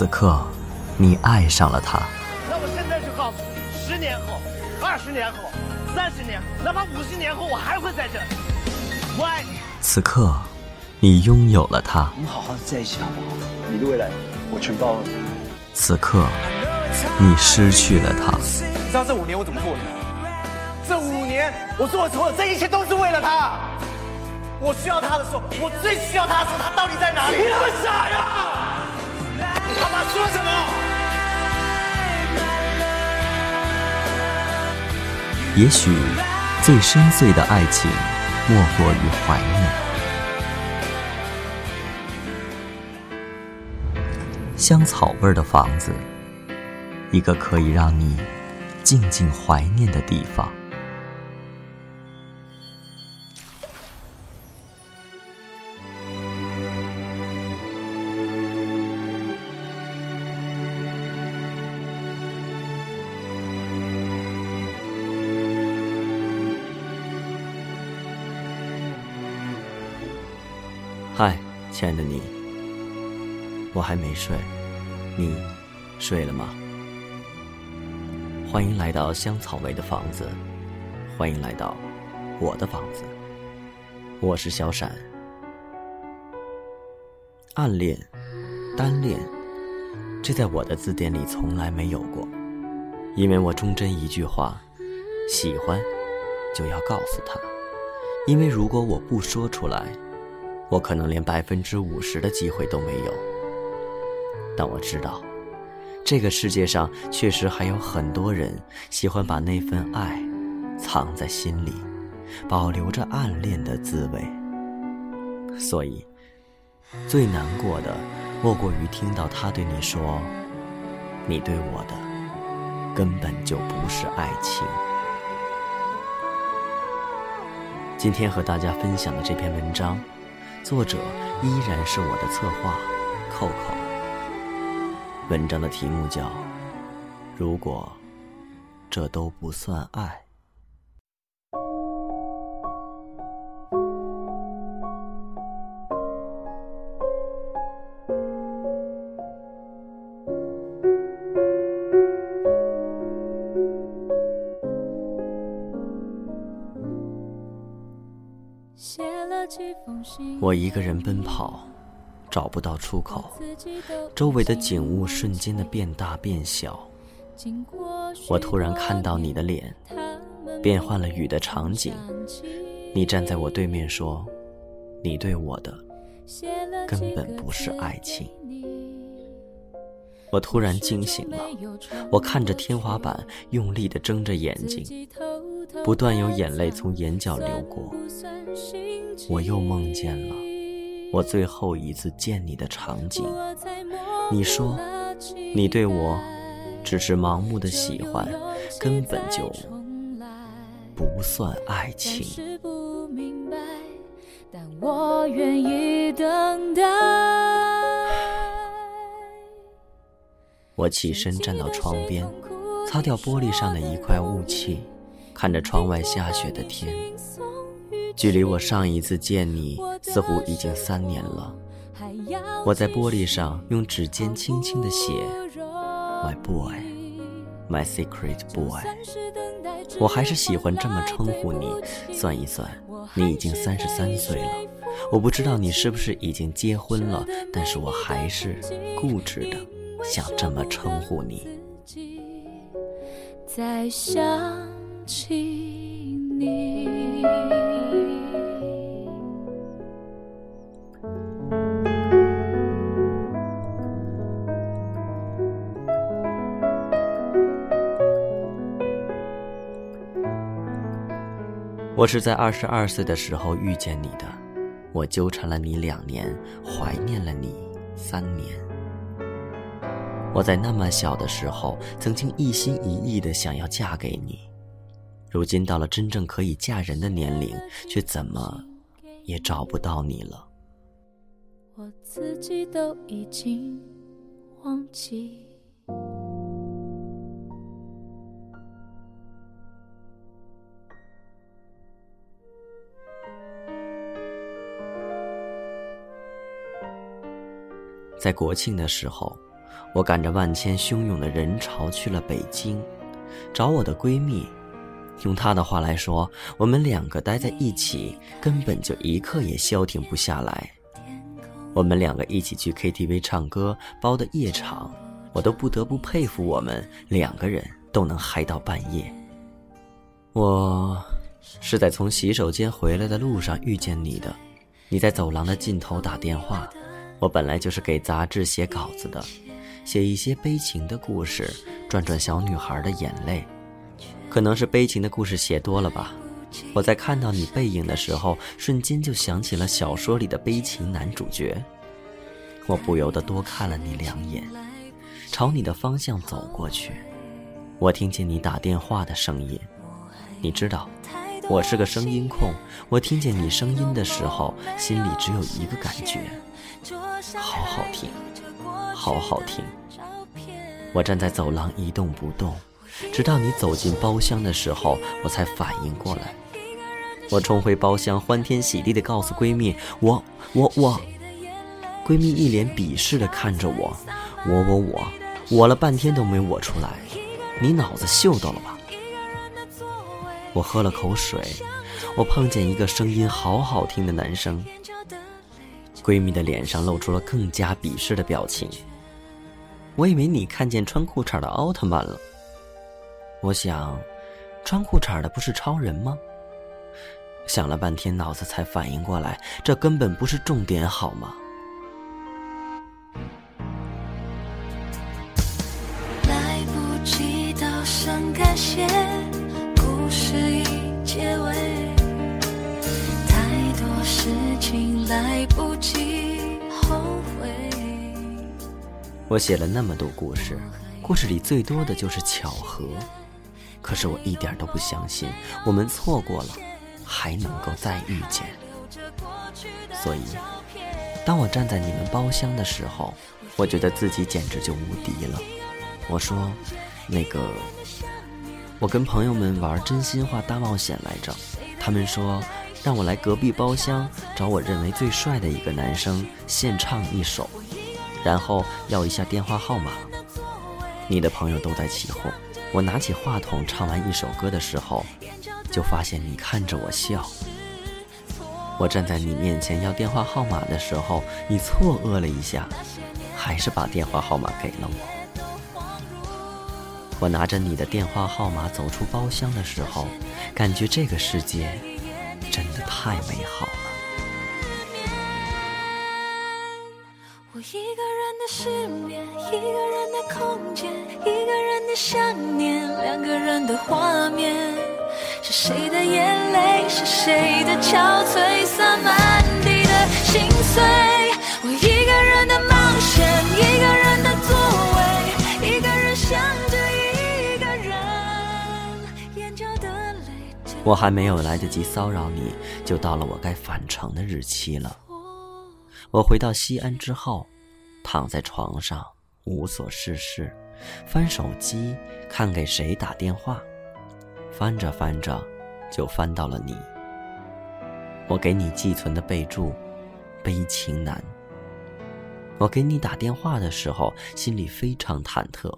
此刻，你爱上了他。那我现在就告诉你，十年后、二十年后、三十年后，哪怕五十年后，我还会在这里。我爱你。此刻，你拥有了他。我们好好的在一起好不好？你的未来，我全包了。此刻，你失去了他。你知道这五年我怎么过的？这五年我做的所有，这一切都是为了他。我需要他的时候，我最需要他的时候，他到底在哪里？你那么傻呀！说什么？也许，最深邃的爱情，莫过于怀念。香草味的房子，一个可以让你静静怀念的地方。亲爱的你，我还没睡，你睡了吗？欢迎来到香草味的房子，欢迎来到我的房子，我是小闪。暗恋、单恋，这在我的字典里从来没有过，因为我忠贞一句话：喜欢就要告诉他，因为如果我不说出来。我可能连百分之五十的机会都没有，但我知道，这个世界上确实还有很多人喜欢把那份爱藏在心里，保留着暗恋的滋味。所以，最难过的莫过于听到他对你说：“你对我的根本就不是爱情。”今天和大家分享的这篇文章。作者依然是我的策划，扣扣。文章的题目叫《如果这都不算爱》。我一个人奔跑，找不到出口，周围的景物瞬间的变大变小。我突然看到你的脸，变换了雨的场景。你站在我对面说：“你对我的根本不是爱情。”我突然惊醒了，我看着天花板，用力的睁着眼睛，不断有眼泪从眼角流过。我又梦见了我最后一次见你的场景。你说，你对我只是盲目的喜欢，根本就不算爱情。我起身站到窗边，擦掉玻璃上的一块雾气，看着窗外下雪的天。距离我上一次见你，似乎已经三年了。我在玻璃上用指尖轻轻地写：“My boy, my secret boy。”我还是喜欢这么称呼你。算一算，你已经三十三岁了。我不知道你是不是已经结婚了，但是我还是固执的想这么称呼你。在想起你。我是在二十二岁的时候遇见你的，我纠缠了你两年，怀念了你三年。我在那么小的时候，曾经一心一意的想要嫁给你，如今到了真正可以嫁人的年龄，却怎么也找不到你了。我自己都已经忘记。在国庆的时候，我赶着万千汹涌的人潮去了北京，找我的闺蜜。用他的话来说，我们两个待在一起，根本就一刻也消停不下来。我们两个一起去 KTV 唱歌，包的夜场，我都不得不佩服我们两个人都能嗨到半夜。我是在从洗手间回来的路上遇见你的，你在走廊的尽头打电话。我本来就是给杂志写稿子的，写一些悲情的故事，赚赚小女孩的眼泪。可能是悲情的故事写多了吧。我在看到你背影的时候，瞬间就想起了小说里的悲情男主角。我不由得多看了你两眼，朝你的方向走过去。我听见你打电话的声音，你知道，我是个声音控。我听见你声音的时候，心里只有一个感觉。好好听，好好听。我站在走廊一动不动，直到你走进包厢的时候，我才反应过来。我冲回包厢，欢天喜地地告诉闺蜜：“我我我。”闺蜜一脸鄙视地看着我：“我我我，我了半天都没我出来，你脑子秀逗了吧？”我喝了口水，我碰见一个声音好好听的男生。闺蜜的脸上露出了更加鄙视的表情。我以为你看见穿裤衩的奥特曼了。我想，穿裤衩的不是超人吗？想了半天，脑子才反应过来，这根本不是重点，好吗？来不及道声感谢，故事已结尾，太多事情来不及后悔。我写了那么多故事，故事里最多的就是巧合，可是我一点都不相信，我们错过了，还能够再遇见。所以，当我站在你们包厢的时候，我觉得自己简直就无敌了。我说：“那个，我跟朋友们玩真心话大冒险来着，他们说让我来隔壁包厢找我认为最帅的一个男生献唱一首，然后要一下电话号码。你的朋友都在起哄。我拿起话筒唱完一首歌的时候，就发现你看着我笑。我站在你面前要电话号码的时候，你错愕了一下，还是把电话号码给了我。”我拿着你的电话号码走出包厢的时候，感觉这个世界真的太美好的画面，是谁的眼泪，是谁的憔悴，洒满地的心碎。我一个人的冒险，一个人的座位，一个人想着一个人，眼角的泪。我还没有来得及骚扰你，就到了我该返程的日期了。我回到西安之后，躺在床上无所事事，翻手机看给谁打电话。翻着翻着，就翻到了你。我给你寄存的备注：悲情男。我给你打电话的时候，心里非常忐忑。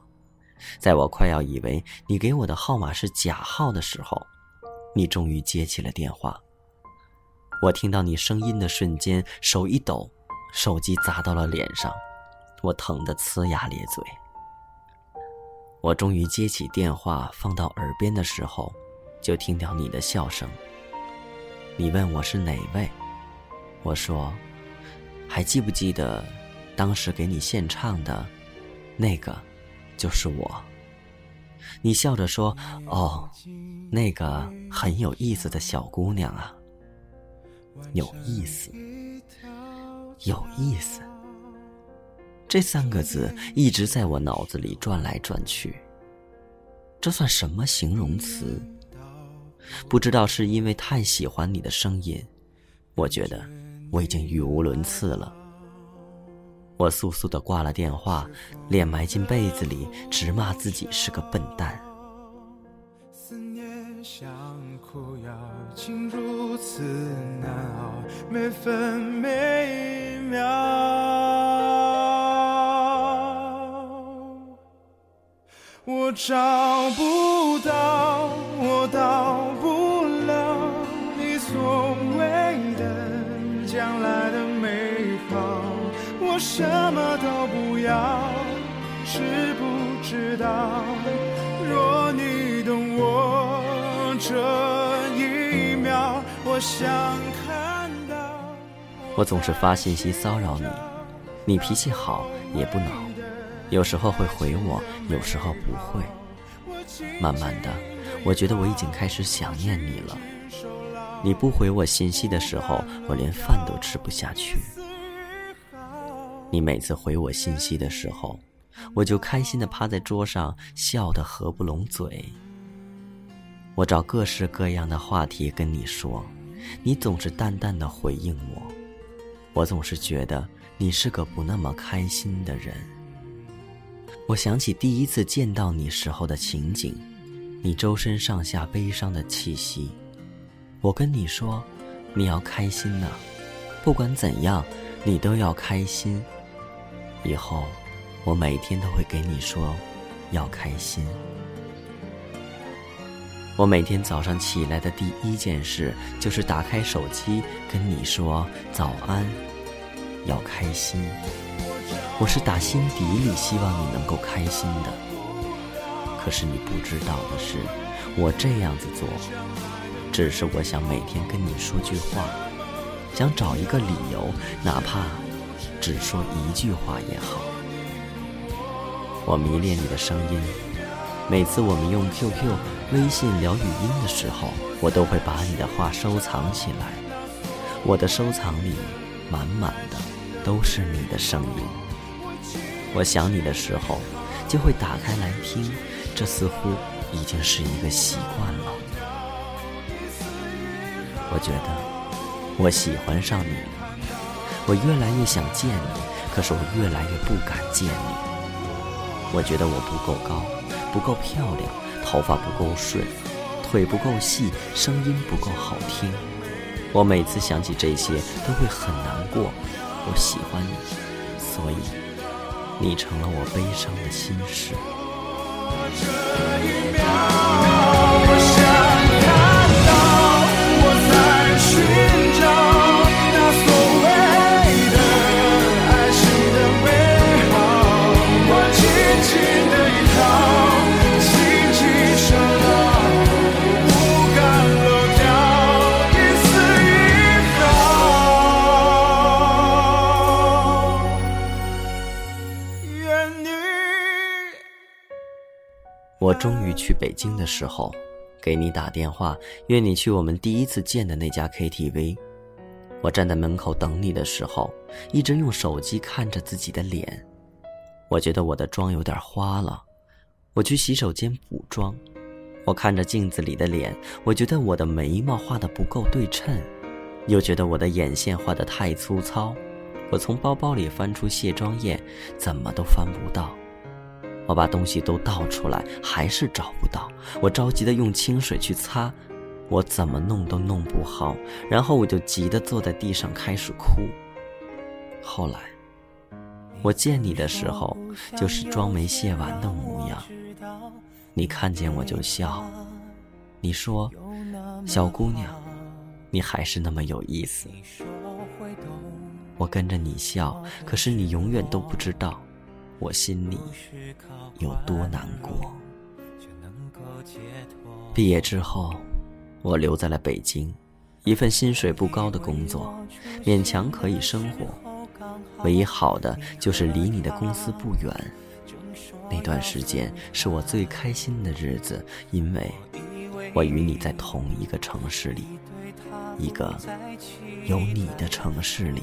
在我快要以为你给我的号码是假号的时候。你终于接起了电话。我听到你声音的瞬间，手一抖，手机砸到了脸上，我疼得呲牙咧嘴。我终于接起电话，放到耳边的时候，就听到你的笑声。你问我是哪位，我说，还记不记得，当时给你献唱的，那个，就是我。你笑着说：“哦，那个很有意思的小姑娘啊，有意思，有意思。”这三个字一直在我脑子里转来转去。这算什么形容词？不知道是因为太喜欢你的声音，我觉得我已经语无伦次了。我速速的挂了电话，脸埋进被子里，直骂自己是个笨蛋。思念像苦药，竟如此难熬，每分每秒。我找不到，我到不了你所谓的将来的美好。我什么都不要，知不知道？若你懂我这一秒，我想看到。我总是发信息骚扰你，你脾气好也不恼。有时候会回我，有时候不会。慢慢的，我觉得我已经开始想念你了。你不回我信息的时候，我连饭都吃不下去。你每次回我信息的时候，我就开心的趴在桌上，笑得合不拢嘴。我找各式各样的话题跟你说，你总是淡淡的回应我。我总是觉得你是个不那么开心的人。我想起第一次见到你时候的情景，你周身上下悲伤的气息。我跟你说，你要开心呐，不管怎样，你都要开心。以后，我每天都会给你说，要开心。我每天早上起来的第一件事就是打开手机跟你说早安，要开心。我是打心底里希望你能够开心的，可是你不知道的是，我这样子做，只是我想每天跟你说句话，想找一个理由，哪怕只说一句话也好。我迷恋你的声音，每次我们用 QQ、微信聊语音的时候，我都会把你的话收藏起来，我的收藏里满满的都是你的声音。我想你的时候，就会打开来听，这似乎已经是一个习惯了。我觉得我喜欢上你了，我越来越想见你，可是我越来越不敢见你。我觉得我不够高，不够漂亮，头发不够顺，腿不够细，声音不够好听。我每次想起这些，都会很难过。我喜欢你，所以。你成了我悲伤的心事。终于去北京的时候，给你打电话，约你去我们第一次见的那家 KTV。我站在门口等你的时候，一直用手机看着自己的脸。我觉得我的妆有点花了，我去洗手间补妆。我看着镜子里的脸，我觉得我的眉毛画的不够对称，又觉得我的眼线画的太粗糙。我从包包里翻出卸妆液，怎么都翻不到。我把东西都倒出来，还是找不到。我着急的用清水去擦，我怎么弄都弄不好。然后我就急得坐在地上开始哭。后来，我见你的时候，就是妆没卸完的模样。你看见我就笑，你说：“小姑娘，你还是那么有意思。”我跟着你笑，可是你永远都不知道。我心里有多难过。毕业之后，我留在了北京，一份薪水不高的工作，勉强可以生活。唯一好的就是离你的公司不远。那段时间是我最开心的日子，因为我与你在同一个城市里，一个有你的城市里。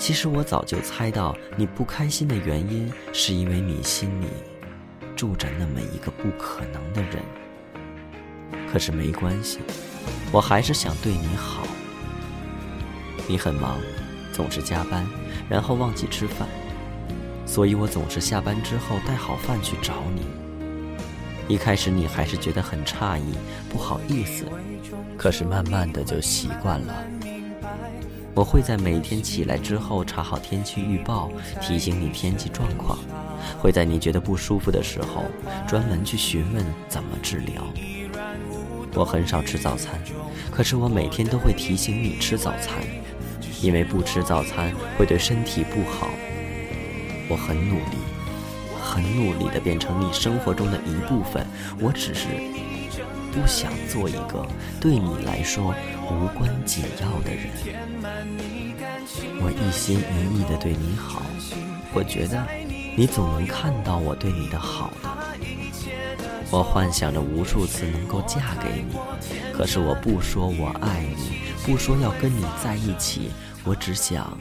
其实我早就猜到你不开心的原因，是因为你心里住着那么一个不可能的人。可是没关系，我还是想对你好。你很忙，总是加班，然后忘记吃饭，所以我总是下班之后带好饭去找你。一开始你还是觉得很诧异，不好意思，可是慢慢的就习惯了。我会在每天起来之后查好天气预报，提醒你天气状况；会在你觉得不舒服的时候，专门去询问怎么治疗。我很少吃早餐，可是我每天都会提醒你吃早餐，因为不吃早餐会对身体不好。我很努力，很努力的变成你生活中的一部分。我只是不想做一个对你来说无关紧要的人。我一心一意的对你好，我觉得你总能看到我对你的好的。我幻想着无数次能够嫁给你，可是我不说我爱你，不说要跟你在一起，我只想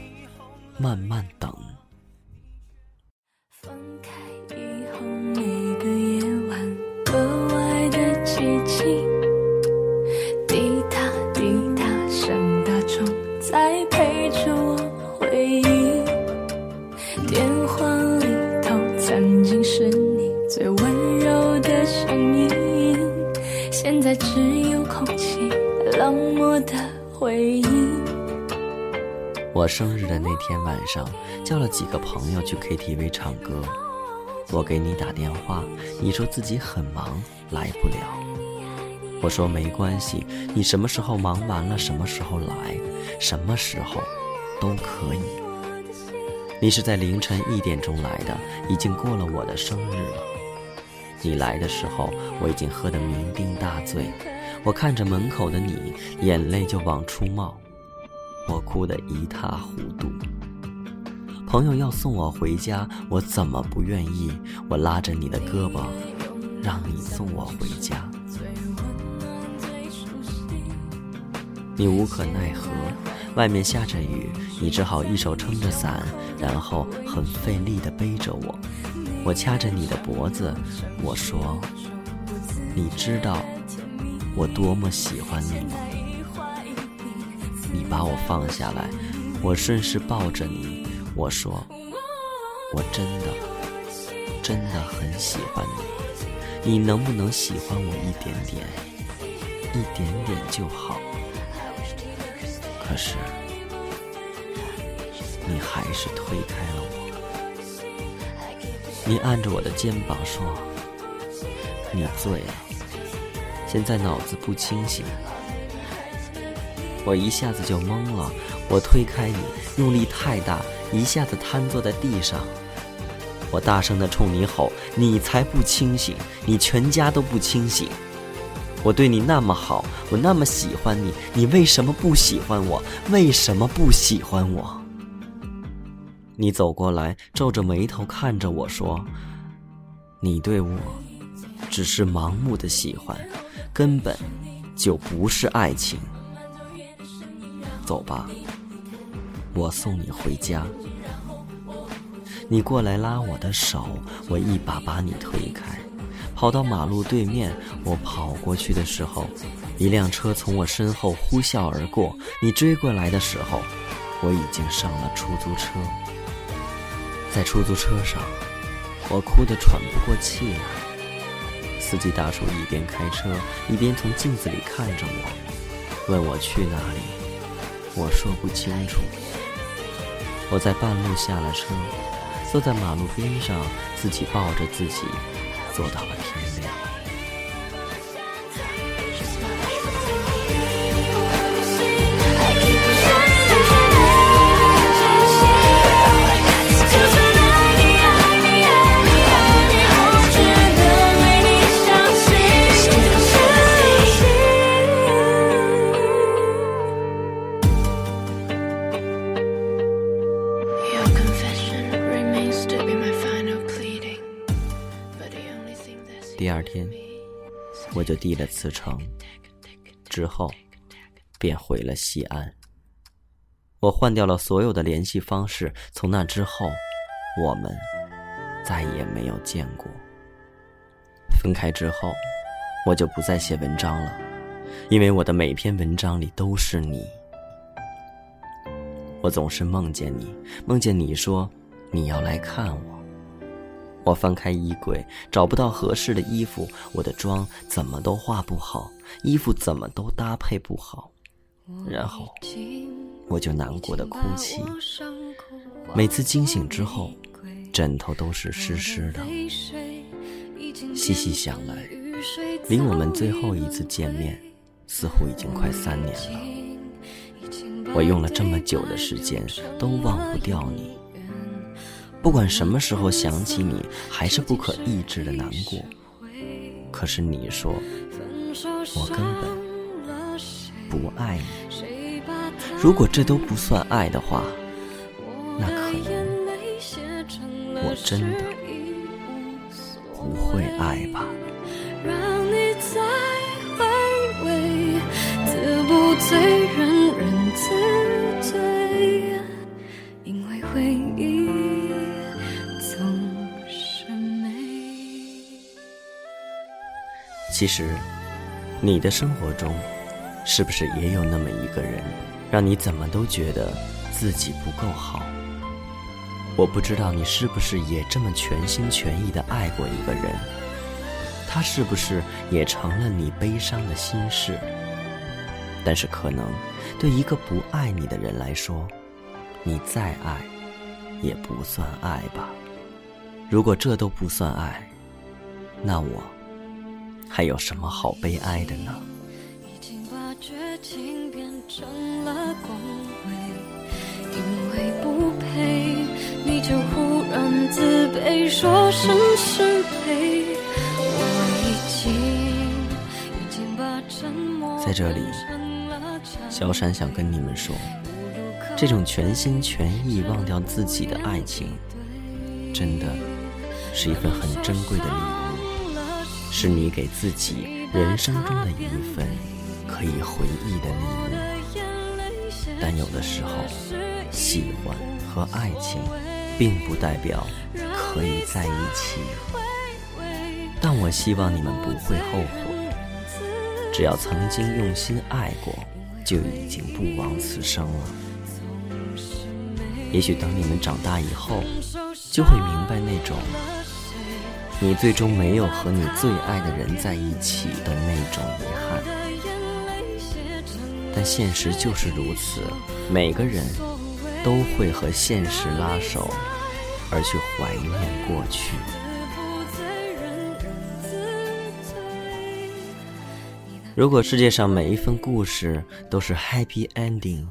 慢慢等。生日的那天晚上，叫了几个朋友去 KTV 唱歌。我给你打电话，你说自己很忙，来不了。我说没关系，你什么时候忙完了，什么时候来，什么时候都可以。你是在凌晨一点钟来的，已经过了我的生日了。你来的时候，我已经喝得酩酊大醉。我看着门口的你，眼泪就往出冒。我哭得一塌糊涂。朋友要送我回家，我怎么不愿意？我拉着你的胳膊，让你送我回家。你无可奈何，外面下着雨，你只好一手撑着伞，然后很费力地背着我。我掐着你的脖子，我说：“你知道我多么喜欢你吗？”你把我放下来，我顺势抱着你，我说：“我真的，真的很喜欢你，你能不能喜欢我一点点，一点点就好？”可是，你还是推开了我。你按着我的肩膀说：“你醉了，现在脑子不清醒。”我一下子就懵了，我推开你，用力太大，一下子瘫坐在地上。我大声的冲你吼：“你才不清醒，你全家都不清醒！我对你那么好，我那么喜欢你，你为什么不喜欢我？为什么不喜欢我？”你走过来，皱着眉头看着我说：“你对我只是盲目的喜欢，根本就不是爱情。”走吧，我送你回家。你过来拉我的手，我一把把你推开，跑到马路对面。我跑过去的时候，一辆车从我身后呼啸而过。你追过来的时候，我已经上了出租车。在出租车上，我哭得喘不过气来。司机大叔一边开车，一边从镜子里看着我，问我去哪里。我说不清楚。我在半路下了车，坐在马路边上，自己抱着自己，坐到了天亮。就递了辞呈，之后便回了西安。我换掉了所有的联系方式。从那之后，我们再也没有见过。分开之后，我就不再写文章了，因为我的每篇文章里都是你。我总是梦见你，梦见你说你要来看我。我翻开衣柜，找不到合适的衣服，我的妆怎么都化不好，衣服怎么都搭配不好，然后我就难过的哭泣。每次惊醒之后，枕头都是湿湿的。细细想来，离我们最后一次见面，似乎已经快三年了。我用了这么久的时间都忘不掉你，不管什么时候想起你，还是不可抑制的难过。可是你说，我根本不爱你。如果这都不算爱的话，那可能我真的不会爱吧。其实，你的生活中，是不是也有那么一个人，让你怎么都觉得自己不够好？我不知道你是不是也这么全心全意的爱过一个人，他是不是也成了你悲伤的心事？但是，可能对一个不爱你的人来说，你再爱，也不算爱吧。如果这都不算爱，那我。还有什么好悲哀的呢？已经把绝情变成了光辉，因为不配，你就忽然自卑，说声失陪。我已经已经把沉默在这里，小闪想跟你们说，这种全心全意忘掉自己的爱情，真的是一份很珍贵的礼物。是你给自己人生中的一份可以回忆的礼物，但有的时候，喜欢和爱情并不代表可以在一起。但我希望你们不会后悔，只要曾经用心爱过，就已经不枉此生了。也许等你们长大以后，就会明白那种。你最终没有和你最爱的人在一起的那种遗憾，但现实就是如此，每个人都会和现实拉手，而去怀念过去。如果世界上每一份故事都是 happy ending，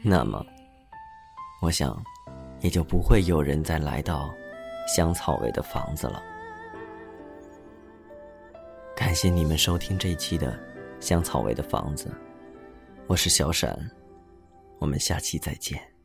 那么，我想，也就不会有人再来到。香草味的房子了。感谢你们收听这一期的香草味的房子，我是小闪，我们下期再见。